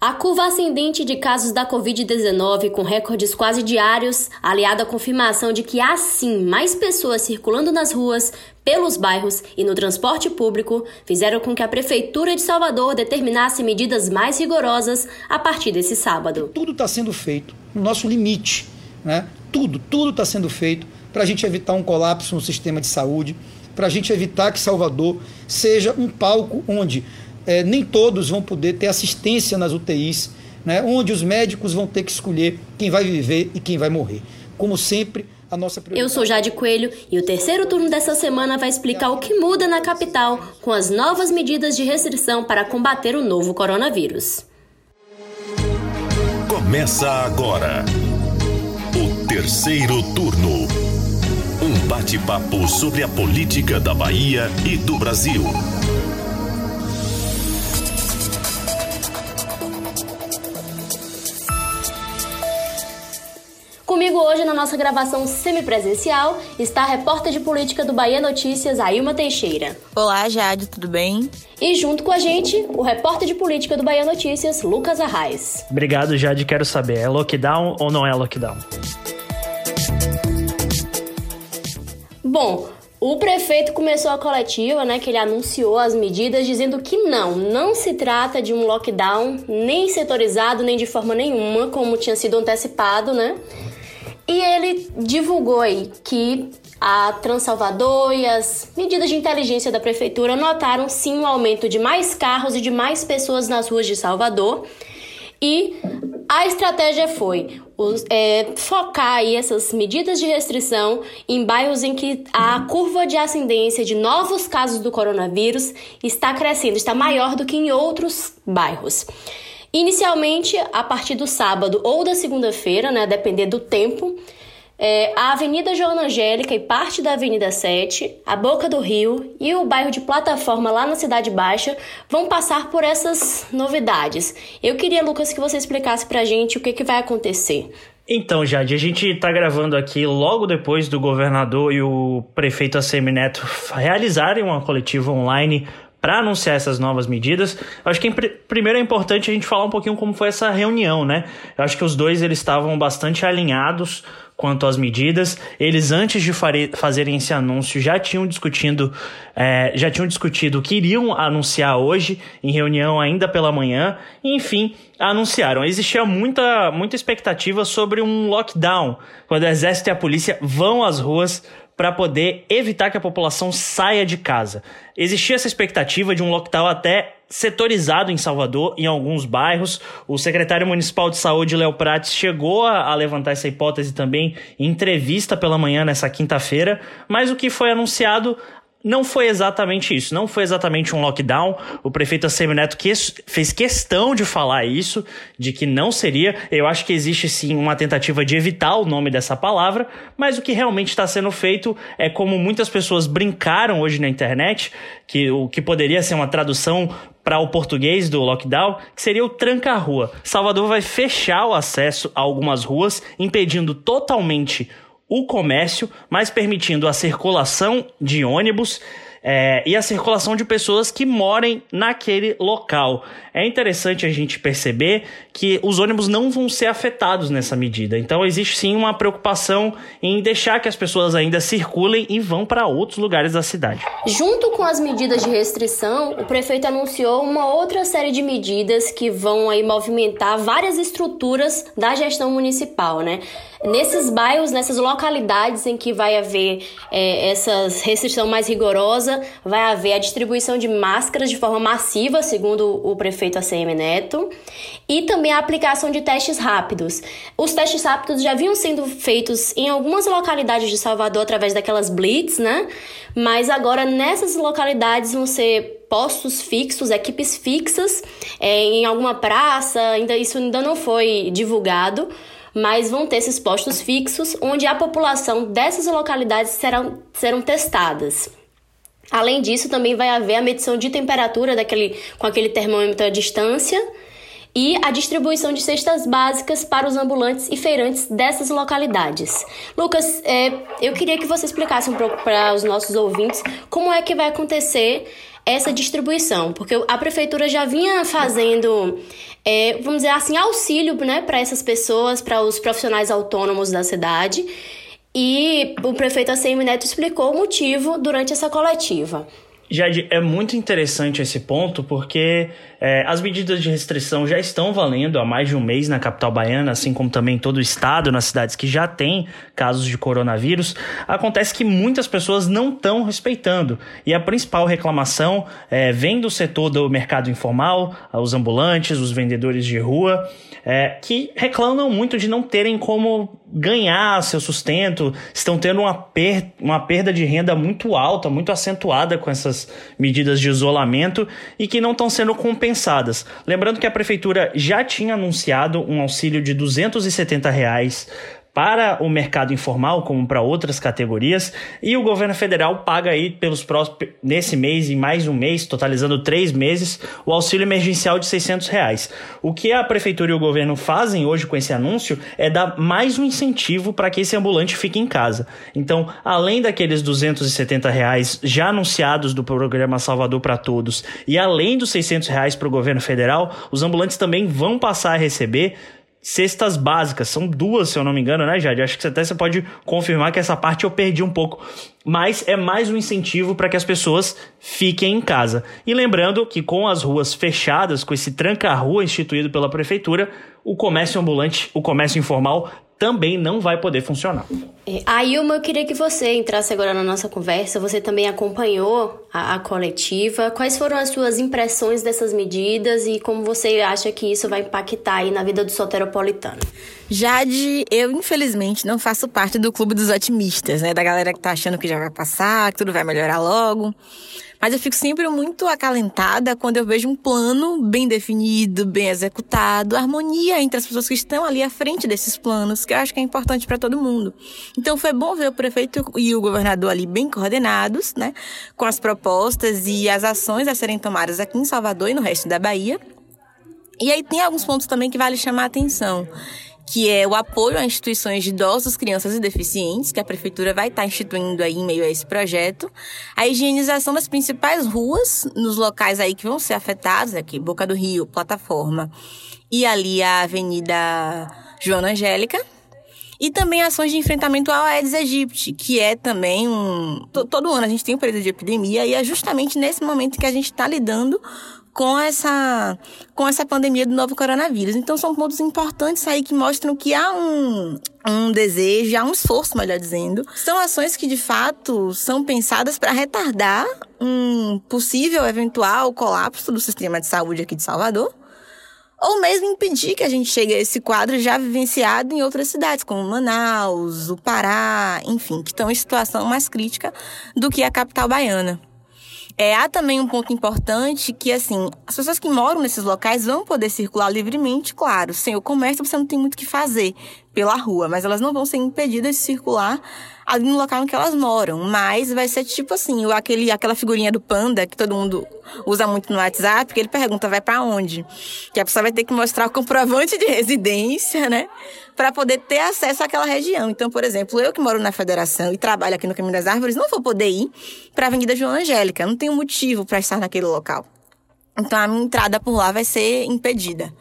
A curva ascendente de casos da Covid-19, com recordes quase diários, aliada à confirmação de que há sim mais pessoas circulando nas ruas, pelos bairros e no transporte público, fizeram com que a Prefeitura de Salvador determinasse medidas mais rigorosas a partir desse sábado. Tudo está sendo feito no nosso limite, né? Tudo, tudo está sendo feito para a gente evitar um colapso no sistema de saúde, para a gente evitar que Salvador seja um palco onde é, nem todos vão poder ter assistência nas UTIs, né, onde os médicos vão ter que escolher quem vai viver e quem vai morrer. Como sempre, a nossa Eu sou Jade Coelho e o terceiro turno dessa semana vai explicar o que muda na capital com as novas medidas de restrição para combater o novo coronavírus. Começa agora o terceiro turno. Um bate-papo sobre a política da Bahia e do Brasil. Comigo hoje na nossa gravação semipresencial está a repórter de política do Bahia Notícias, Ailma Teixeira. Olá, Jade, tudo bem? E junto com a gente, o repórter de política do Bahia Notícias, Lucas Arraes. Obrigado, Jade. Quero saber, é lockdown ou não é lockdown? Bom, o prefeito começou a coletiva, né, que ele anunciou as medidas dizendo que não, não se trata de um lockdown nem setorizado, nem de forma nenhuma, como tinha sido antecipado, né? E ele divulgou aí que a Transalvador e as medidas de inteligência da prefeitura notaram sim um aumento de mais carros e de mais pessoas nas ruas de Salvador. E a estratégia foi é, focar aí essas medidas de restrição em bairros em que a curva de ascendência de novos casos do coronavírus está crescendo, está maior do que em outros bairros. Inicialmente, a partir do sábado ou da segunda-feira, né, a depender do tempo, é, a Avenida Joana Angélica e parte da Avenida 7, a Boca do Rio e o bairro de Plataforma lá na Cidade Baixa vão passar por essas novidades. Eu queria, Lucas, que você explicasse pra gente o que, que vai acontecer. Então, Jade, a gente está gravando aqui logo depois do governador e o prefeito ACM Neto realizarem uma coletiva online para anunciar essas novas medidas. Eu acho que primeiro é importante a gente falar um pouquinho como foi essa reunião, né? Eu acho que os dois eles estavam bastante alinhados quanto às medidas. Eles, antes de fazerem esse anúncio, já tinham discutindo, é, já tinham discutido o que iriam anunciar hoje, em reunião ainda pela manhã. E, enfim, anunciaram. Existia muita, muita expectativa sobre um lockdown, quando o exército e a polícia vão às ruas para poder evitar que a população saia de casa. Existia essa expectativa de um lockdown até setorizado em Salvador, em alguns bairros. O secretário municipal de saúde, Léo Prates, chegou a, levantar essa hipótese também em entrevista pela manhã nessa quinta-feira, mas o que foi anunciado não foi exatamente isso, não foi exatamente um lockdown. O prefeito Assemineto que fez questão de falar isso, de que não seria. Eu acho que existe sim uma tentativa de evitar o nome dessa palavra, mas o que realmente está sendo feito é como muitas pessoas brincaram hoje na internet, que o que poderia ser uma tradução para o português do lockdown, que seria o tranca-rua. Salvador vai fechar o acesso a algumas ruas, impedindo totalmente o comércio, mas permitindo a circulação de ônibus é, e a circulação de pessoas que morem naquele local. É interessante a gente perceber que os ônibus não vão ser afetados nessa medida. Então existe sim uma preocupação em deixar que as pessoas ainda circulem e vão para outros lugares da cidade. Junto com as medidas de restrição, o prefeito anunciou uma outra série de medidas que vão aí movimentar várias estruturas da gestão municipal, né? Nesses bairros, nessas localidades em que vai haver é, essa restrição mais rigorosa, vai haver a distribuição de máscaras de forma massiva, segundo o prefeito ACM Neto, e também a aplicação de testes rápidos. Os testes rápidos já vinham sendo feitos em algumas localidades de Salvador através daquelas blitz, né? Mas agora nessas localidades vão ser postos fixos, equipes fixas, é, em alguma praça, ainda isso ainda não foi divulgado mas vão ter esses postos fixos onde a população dessas localidades serão, serão testadas. Além disso, também vai haver a medição de temperatura daquele, com aquele termômetro à distância e a distribuição de cestas básicas para os ambulantes e feirantes dessas localidades. Lucas, é, eu queria que você explicasse um pouco para os nossos ouvintes como é que vai acontecer essa distribuição, porque a prefeitura já vinha fazendo é, vamos dizer assim, auxílio né, para essas pessoas, para os profissionais autônomos da cidade. E o prefeito ACM Neto explicou o motivo durante essa coletiva. Jade, é muito interessante esse ponto porque é, as medidas de restrição já estão valendo há mais de um mês na capital baiana, assim como também todo o estado, nas cidades que já têm casos de coronavírus. Acontece que muitas pessoas não estão respeitando e a principal reclamação é, vem do setor do mercado informal, os ambulantes, os vendedores de rua, é, que reclamam muito de não terem como ganhar seu sustento, estão tendo uma, per uma perda de renda muito alta, muito acentuada com essas medidas de isolamento e que não estão sendo compensadas. Lembrando que a prefeitura já tinha anunciado um auxílio de 270 reais para o mercado informal, como para outras categorias, e o governo federal paga aí pelos próximos, nesse mês e mais um mês, totalizando três meses, o auxílio emergencial de 600 reais. O que a prefeitura e o governo fazem hoje com esse anúncio é dar mais um incentivo para que esse ambulante fique em casa. Então, além daqueles 270 reais já anunciados do programa Salvador para Todos e além dos 600 reais para o governo federal, os ambulantes também vão passar a receber cestas básicas. São duas, se eu não me engano, né, Jade? Acho que até você pode confirmar que essa parte eu perdi um pouco. Mas é mais um incentivo para que as pessoas fiquem em casa. E lembrando que com as ruas fechadas, com esse tranca-rua instituído pela prefeitura, o comércio ambulante, o comércio informal também não vai poder funcionar. É, Ailma, eu queria que você entrasse agora na nossa conversa. Você também acompanhou a, a, coletiva. Quais foram as suas impressões dessas medidas e como você acha que isso vai impactar aí na vida do soteropolitano? Jade, eu infelizmente não faço parte do clube dos otimistas, né? Da galera que tá achando que já vai passar, que tudo vai melhorar logo. Mas eu fico sempre muito acalentada quando eu vejo um plano bem definido, bem executado, harmonia entre as pessoas que estão ali à frente desses planos, que eu acho que é importante para todo mundo. Então foi bom ver o prefeito e o governador ali bem coordenados, né, com as propostas e as ações a serem tomadas aqui em Salvador e no resto da Bahia. E aí tem alguns pontos também que vale chamar a atenção que é o apoio a instituições de idosos, crianças e deficientes, que a prefeitura vai estar instituindo aí em meio a esse projeto, a higienização das principais ruas nos locais aí que vão ser afetados, aqui Boca do Rio, Plataforma e ali a Avenida Joana Angélica, e também ações de enfrentamento ao Aedes aegypti, que é também um. Todo ano a gente tem um período de epidemia e é justamente nesse momento que a gente está lidando com essa, com essa pandemia do novo coronavírus. Então, são pontos importantes aí que mostram que há um, um desejo, há um esforço, melhor dizendo. São ações que, de fato, são pensadas para retardar um possível, eventual colapso do sistema de saúde aqui de Salvador ou mesmo impedir que a gente chegue a esse quadro já vivenciado em outras cidades, como Manaus, o Pará, enfim, que estão em situação mais crítica do que a capital baiana. É, há também um ponto importante que, assim, as pessoas que moram nesses locais vão poder circular livremente, claro. Sem o comércio, você não tem muito o que fazer pela rua, mas elas não vão ser impedidas de circular ali no local em que elas moram. Mas vai ser tipo assim, aquele, aquela figurinha do panda que todo mundo usa muito no WhatsApp, que ele pergunta, vai para onde? Que a pessoa vai ter que mostrar o comprovante de residência, né? para poder ter acesso àquela região. Então, por exemplo, eu que moro na Federação e trabalho aqui no Caminho das Árvores, não vou poder ir para a Avenida João Angélica, não tenho motivo para estar naquele local. Então, a minha entrada por lá vai ser impedida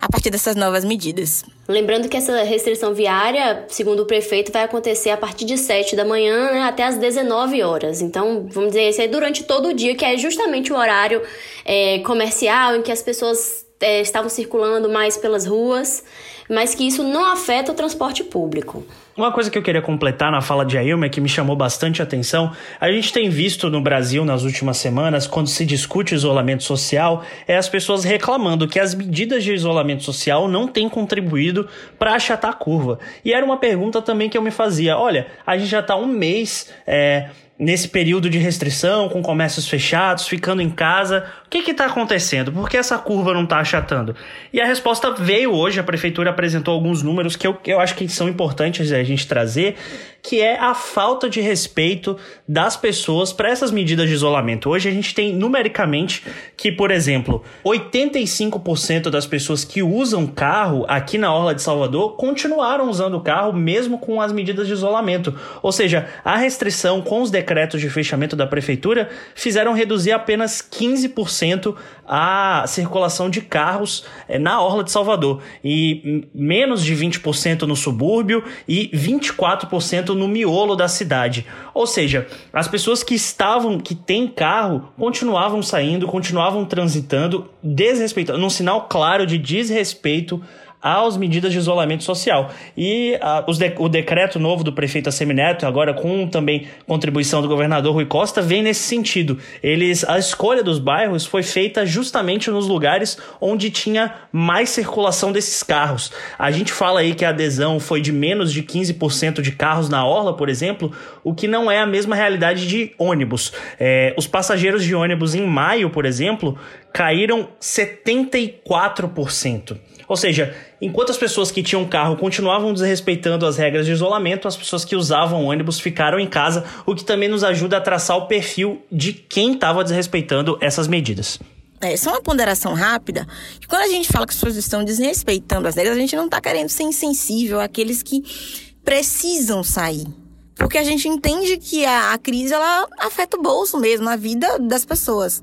a partir dessas novas medidas. Lembrando que essa restrição viária, segundo o prefeito, vai acontecer a partir de 7 da manhã né, até as 19 horas. Então, vamos dizer, isso é durante todo o dia, que é justamente o horário é, comercial em que as pessoas é, estavam circulando mais pelas ruas mas que isso não afeta o transporte público. Uma coisa que eu queria completar na fala de Ailma, que me chamou bastante atenção, a gente tem visto no Brasil nas últimas semanas, quando se discute isolamento social, é as pessoas reclamando que as medidas de isolamento social não têm contribuído para achatar a curva. E era uma pergunta também que eu me fazia: olha, a gente já está um mês. É, nesse período de restrição, com comércios fechados, ficando em casa. O que está acontecendo? Por que essa curva não está achatando? E a resposta veio hoje, a prefeitura apresentou alguns números que eu, eu acho que são importantes a gente trazer, que é a falta de respeito das pessoas para essas medidas de isolamento. Hoje a gente tem numericamente que, por exemplo, 85% das pessoas que usam carro aqui na Orla de Salvador continuaram usando o carro mesmo com as medidas de isolamento. Ou seja, a restrição com os decretos de fechamento da prefeitura fizeram reduzir apenas 15% a circulação de carros é, na orla de Salvador e menos de 20% no subúrbio e 24% no miolo da cidade. Ou seja, as pessoas que estavam, que têm carro, continuavam saindo, continuavam transitando, desrespeitando, num sinal claro de desrespeito às medidas de isolamento social. E a, de, o decreto novo do prefeito Assemineto, agora com também contribuição do governador Rui Costa, vem nesse sentido. Eles A escolha dos bairros foi feita justamente nos lugares onde tinha mais circulação desses carros. A gente fala aí que a adesão foi de menos de 15% de carros na orla, por exemplo, o que não é a mesma realidade de ônibus. É, os passageiros de ônibus em maio, por exemplo, caíram 74%. Ou seja, enquanto as pessoas que tinham carro continuavam desrespeitando as regras de isolamento, as pessoas que usavam ônibus ficaram em casa, o que também nos ajuda a traçar o perfil de quem estava desrespeitando essas medidas. É, só uma ponderação rápida. Que quando a gente fala que as pessoas estão desrespeitando as regras, a gente não está querendo ser insensível àqueles que precisam sair. Porque a gente entende que a, a crise ela afeta o bolso mesmo, a vida das pessoas.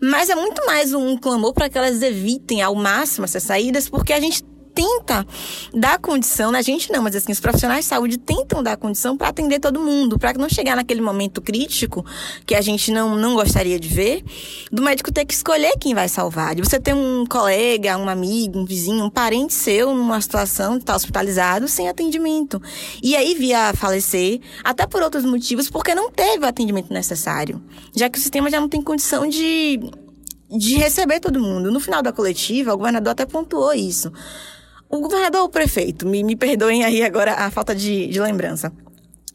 Mas é muito mais um clamor para que elas evitem ao máximo essas saídas, porque a gente tenta dar condição, né? a gente não, mas assim, os profissionais de saúde tentam dar condição para atender todo mundo, para não chegar naquele momento crítico que a gente não, não gostaria de ver, do médico ter que escolher quem vai salvar. De você ter um colega, um amigo, um vizinho, um parente seu numa situação de estar hospitalizado sem atendimento. E aí via falecer, até por outros motivos, porque não teve o atendimento necessário. Já que o sistema já não tem condição de de receber todo mundo. No final da coletiva, o governador até pontuou isso. O governador ou o prefeito, me, me perdoem aí agora a falta de, de lembrança.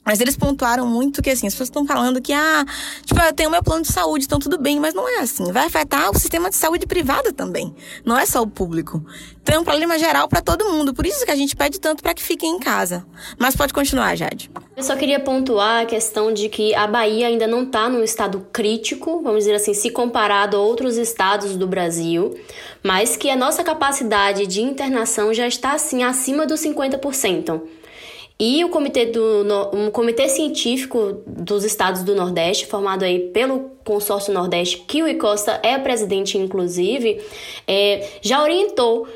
Mas eles pontuaram muito que, assim, as pessoas estão falando que, ah, tipo, eu tenho meu plano de saúde, então tudo bem, mas não é assim. Vai afetar o sistema de saúde privado também. Não é só o público. Então é um problema geral para todo mundo. Por isso que a gente pede tanto para que fiquem em casa. Mas pode continuar, Jade. Eu só queria pontuar a questão de que a Bahia ainda não está num estado crítico, vamos dizer assim, se comparado a outros estados do Brasil, mas que a nossa capacidade de internação já está, assim, acima dos 50%. E o comitê, do, um comitê científico dos estados do Nordeste, formado aí pelo consórcio Nordeste, que o Costa é presidente, inclusive, é, já orientou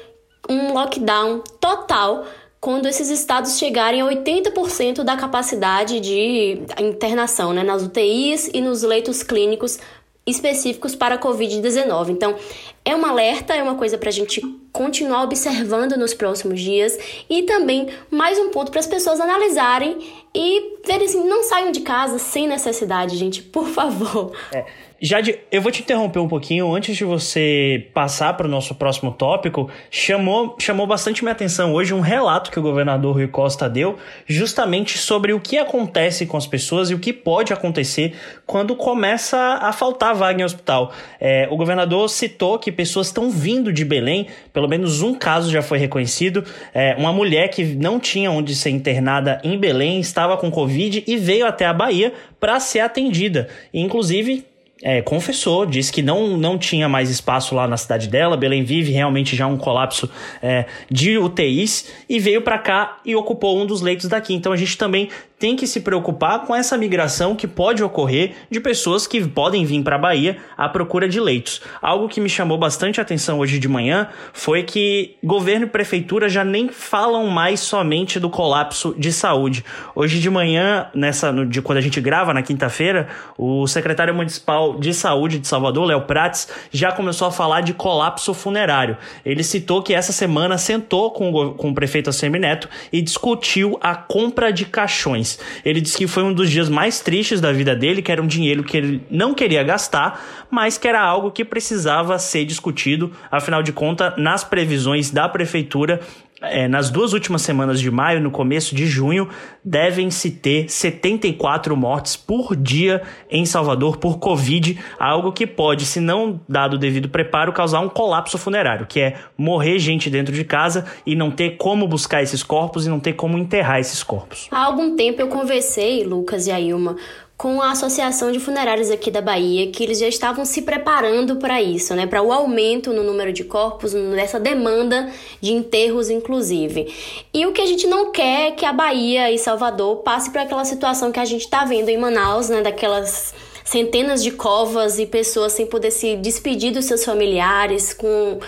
um lockdown total quando esses estados chegarem a 80% da capacidade de internação, né, nas UTIs e nos leitos clínicos específicos para a Covid-19. Então, é um alerta, é uma coisa para a gente continuar observando nos próximos dias e também mais um ponto para as pessoas analisarem e verem assim, não saiam de casa sem necessidade, gente, por favor. É. Jade, eu vou te interromper um pouquinho antes de você passar para o nosso próximo tópico. Chamou, chamou bastante minha atenção hoje um relato que o governador Rui Costa deu, justamente sobre o que acontece com as pessoas e o que pode acontecer quando começa a faltar vaga em hospital. É, o governador citou que pessoas estão vindo de Belém, pelo menos um caso já foi reconhecido. É, uma mulher que não tinha onde ser internada em Belém estava com Covid e veio até a Bahia para ser atendida. inclusive, é, confessou, disse que não, não tinha mais espaço lá na cidade dela. Belém vive realmente já um colapso é, de UTIs e veio para cá e ocupou um dos leitos daqui. Então a gente também tem que se preocupar com essa migração que pode ocorrer de pessoas que podem vir para a Bahia à procura de leitos. Algo que me chamou bastante atenção hoje de manhã foi que governo e prefeitura já nem falam mais somente do colapso de saúde. Hoje de manhã, nessa no, de, quando a gente grava na quinta-feira, o secretário municipal de saúde de Salvador, Léo Prates, já começou a falar de colapso funerário. Ele citou que essa semana sentou com o, com o prefeito Assemineto e discutiu a compra de caixões. Ele disse que foi um dos dias mais tristes da vida dele, que era um dinheiro que ele não queria gastar, mas que era algo que precisava ser discutido. Afinal de contas, nas previsões da prefeitura, é, nas duas últimas semanas de maio, no começo de junho, devem-se ter 74 mortes por dia em Salvador por Covid, algo que pode, se não dado o devido preparo, causar um colapso funerário, que é morrer gente dentro de casa e não ter como buscar esses corpos e não ter como enterrar esses corpos. Há algum tempo eu conversei, Lucas e Ailma, com a Associação de Funerários aqui da Bahia, que eles já estavam se preparando para isso, né, para o aumento no número de corpos, nessa demanda de enterros, inclusive. E o que a gente não quer é que a Bahia e Salvador passe por aquela situação que a gente está vendo em Manaus, né, daquelas centenas de covas e pessoas sem poder se despedir dos seus familiares, com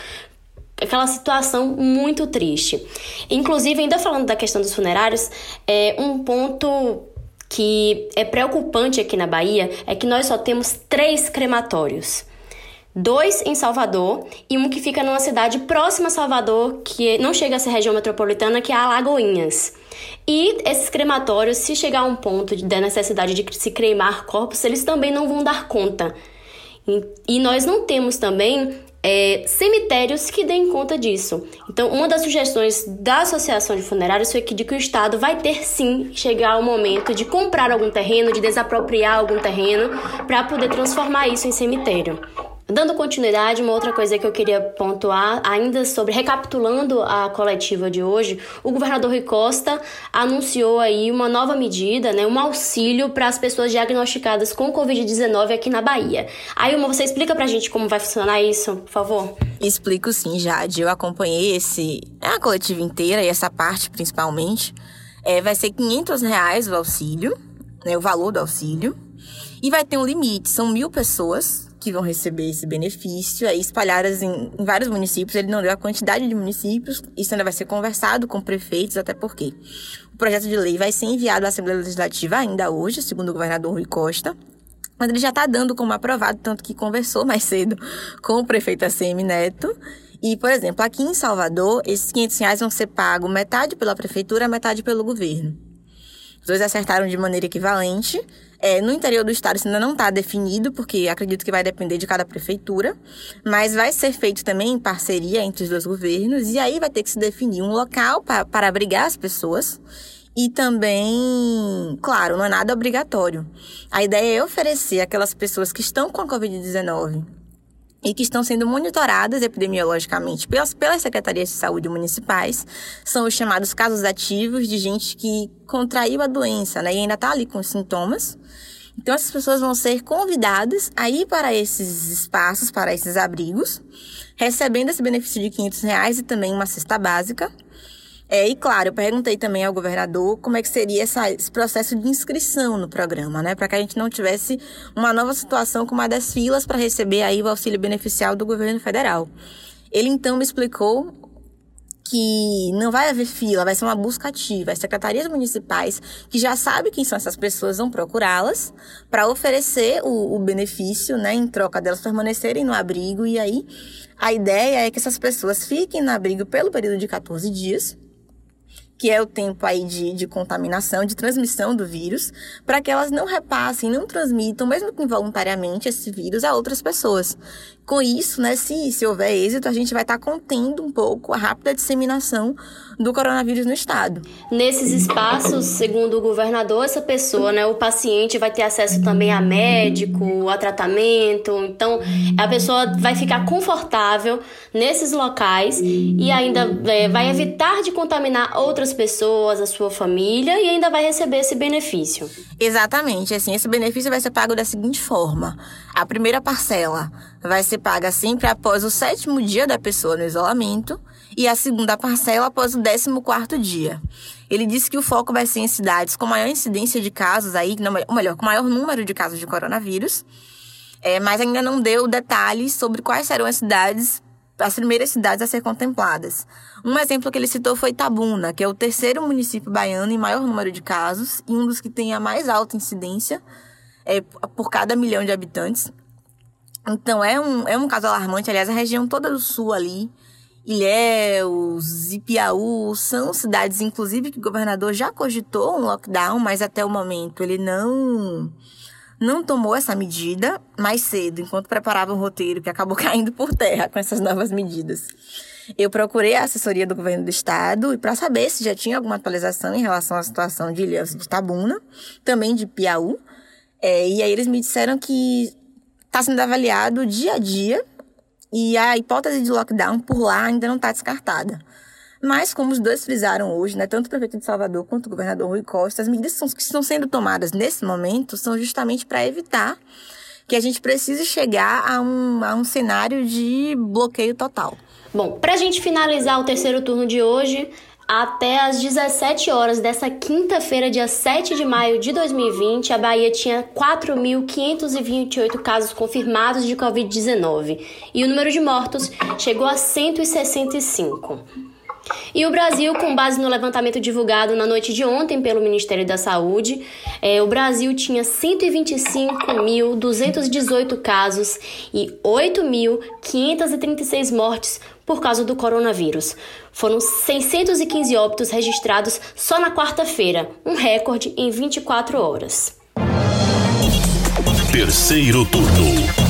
aquela situação muito triste. Inclusive, ainda falando da questão dos funerários, é um ponto que é preocupante aqui na Bahia é que nós só temos três crematórios dois em Salvador e um que fica numa cidade próxima a Salvador, que não chega a ser região metropolitana, que é Alagoinhas. E esses crematórios, se chegar a um ponto da necessidade de se cremar corpos, eles também não vão dar conta. E nós não temos também é, cemitérios que deem conta disso. Então, uma das sugestões da Associação de Funerários foi que, de que o Estado vai ter sim chegar ao momento de comprar algum terreno, de desapropriar algum terreno, para poder transformar isso em cemitério. Dando continuidade, uma outra coisa que eu queria pontuar, ainda sobre, recapitulando a coletiva de hoje, o governador Rui Costa anunciou aí uma nova medida, né, um auxílio para as pessoas diagnosticadas com Covid-19 aqui na Bahia. Aí, uma, você explica pra gente como vai funcionar isso, por favor? Explico sim, Jade. Eu acompanhei esse, a coletiva inteira e essa parte principalmente. É, vai ser 500 reais o auxílio, né, o valor do auxílio. E vai ter um limite, são mil pessoas que vão receber esse benefício, aí espalhadas em, em, vários municípios. Ele não deu a quantidade de municípios, isso ainda vai ser conversado com prefeitos, até porque o projeto de lei vai ser enviado à Assembleia Legislativa ainda hoje, segundo o governador Rui Costa. Mas ele já está dando como aprovado, tanto que conversou mais cedo com o prefeito ACM Neto. E, por exemplo, aqui em Salvador, esses 500 reais vão ser pagos metade pela prefeitura, metade pelo governo. Os dois acertaram de maneira equivalente, é, no interior do estado isso ainda não está definido, porque acredito que vai depender de cada prefeitura, mas vai ser feito também em parceria entre os dois governos, e aí vai ter que se definir um local pra, para abrigar as pessoas. E também, claro, não é nada obrigatório. A ideia é oferecer aquelas pessoas que estão com a Covid-19 e que estão sendo monitoradas epidemiologicamente pelas, pelas secretarias de saúde municipais, são os chamados casos ativos de gente que contraiu a doença né, e ainda está ali com sintomas. Então, essas pessoas vão ser convidadas a ir para esses espaços, para esses abrigos, recebendo esse benefício de 500 reais e também uma cesta básica. É, e claro, eu perguntei também ao governador como é que seria essa, esse processo de inscrição no programa, né? Para que a gente não tivesse uma nova situação com uma das filas para receber aí o auxílio beneficial do governo federal. Ele então me explicou que não vai haver fila, vai ser uma busca ativa. As secretarias municipais, que já sabem quem são essas pessoas, vão procurá-las para oferecer o, o, benefício, né, em troca delas permanecerem no abrigo. E aí, a ideia é que essas pessoas fiquem no abrigo pelo período de 14 dias que é o tempo aí de, de contaminação, de transmissão do vírus, para que elas não repassem, não transmitam, mesmo que involuntariamente, esse vírus a outras pessoas. Com isso, né, se, se houver êxito, a gente vai estar tá contendo um pouco a rápida disseminação do coronavírus no estado. Nesses espaços, segundo o governador, essa pessoa, né, o paciente vai ter acesso também a médico, a tratamento. Então, a pessoa vai ficar confortável nesses locais e ainda é, vai evitar de contaminar outras pessoas, a sua família e ainda vai receber esse benefício. Exatamente, assim, esse benefício vai ser pago da seguinte forma: a primeira parcela vai ser paga sempre após o sétimo dia da pessoa no isolamento e a segunda parcela após o décimo quarto dia. Ele disse que o foco vai ser em cidades com maior incidência de casos aí, ou melhor, com maior número de casos de coronavírus, é, mas ainda não deu detalhes sobre quais serão as cidades, as primeiras cidades a ser contempladas. Um exemplo que ele citou foi Tabuna, que é o terceiro município baiano em maior número de casos e um dos que tem a mais alta incidência é, por cada milhão de habitantes. Então é um, é um caso alarmante. Aliás, a região toda do sul ali, Ilhéus, Ipiaú, são cidades, inclusive, que o governador já cogitou um lockdown, mas até o momento ele não não tomou essa medida mais cedo, enquanto preparava um roteiro que acabou caindo por terra com essas novas medidas. Eu procurei a assessoria do governo do estado e para saber se já tinha alguma atualização em relação à situação de Ilhéus de Tabuna, também de Piauí. É, e aí eles me disseram que está sendo avaliado dia a dia e a hipótese de lockdown por lá ainda não está descartada. Mas, como os dois frisaram hoje, né, tanto o prefeito de Salvador quanto o governador Rui Costa, as medidas que estão sendo tomadas nesse momento são justamente para evitar que a gente precise chegar a um, a um cenário de bloqueio total. Bom, para a gente finalizar o terceiro turno de hoje, Até às 17 horas dessa quinta-feira, dia 7 de maio de 2020, a Bahia tinha 4.528 casos confirmados de Covid-19 e o número de mortos chegou a 165. E o Brasil, com base no levantamento divulgado na noite de ontem pelo Ministério da Saúde, é, o Brasil tinha 125.218 casos e 8.536 mortes por causa do coronavírus. Foram 615 óbitos registrados só na quarta-feira, um recorde em 24 horas. Terceiro turno.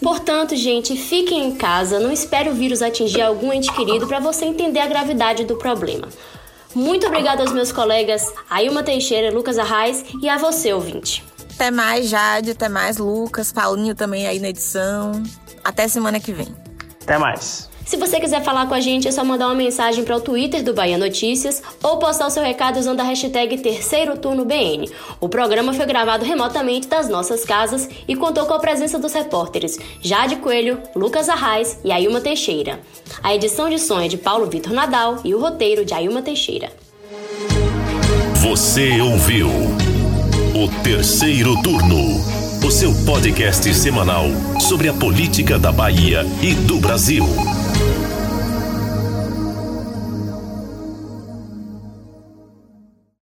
Portanto, gente, fiquem em casa, não espere o vírus atingir algum ente querido para você entender a gravidade do problema. Muito obrigada aos meus colegas Ailma Teixeira, Lucas Arraes e a você, ouvinte. Até mais, Jade, até mais, Lucas, Paulinho também aí na edição. Até semana que vem. Até mais. Se você quiser falar com a gente, é só mandar uma mensagem para o Twitter do Bahia Notícias ou postar o seu recado usando a hashtag Terceiro Turno BN. O programa foi gravado remotamente das nossas casas e contou com a presença dos repórteres Jade Coelho, Lucas Arraes e Ailma Teixeira. A edição de som é de Paulo Vitor Nadal e o roteiro de Ailma Teixeira. Você ouviu o Terceiro Turno, o seu podcast semanal sobre a política da Bahia e do Brasil.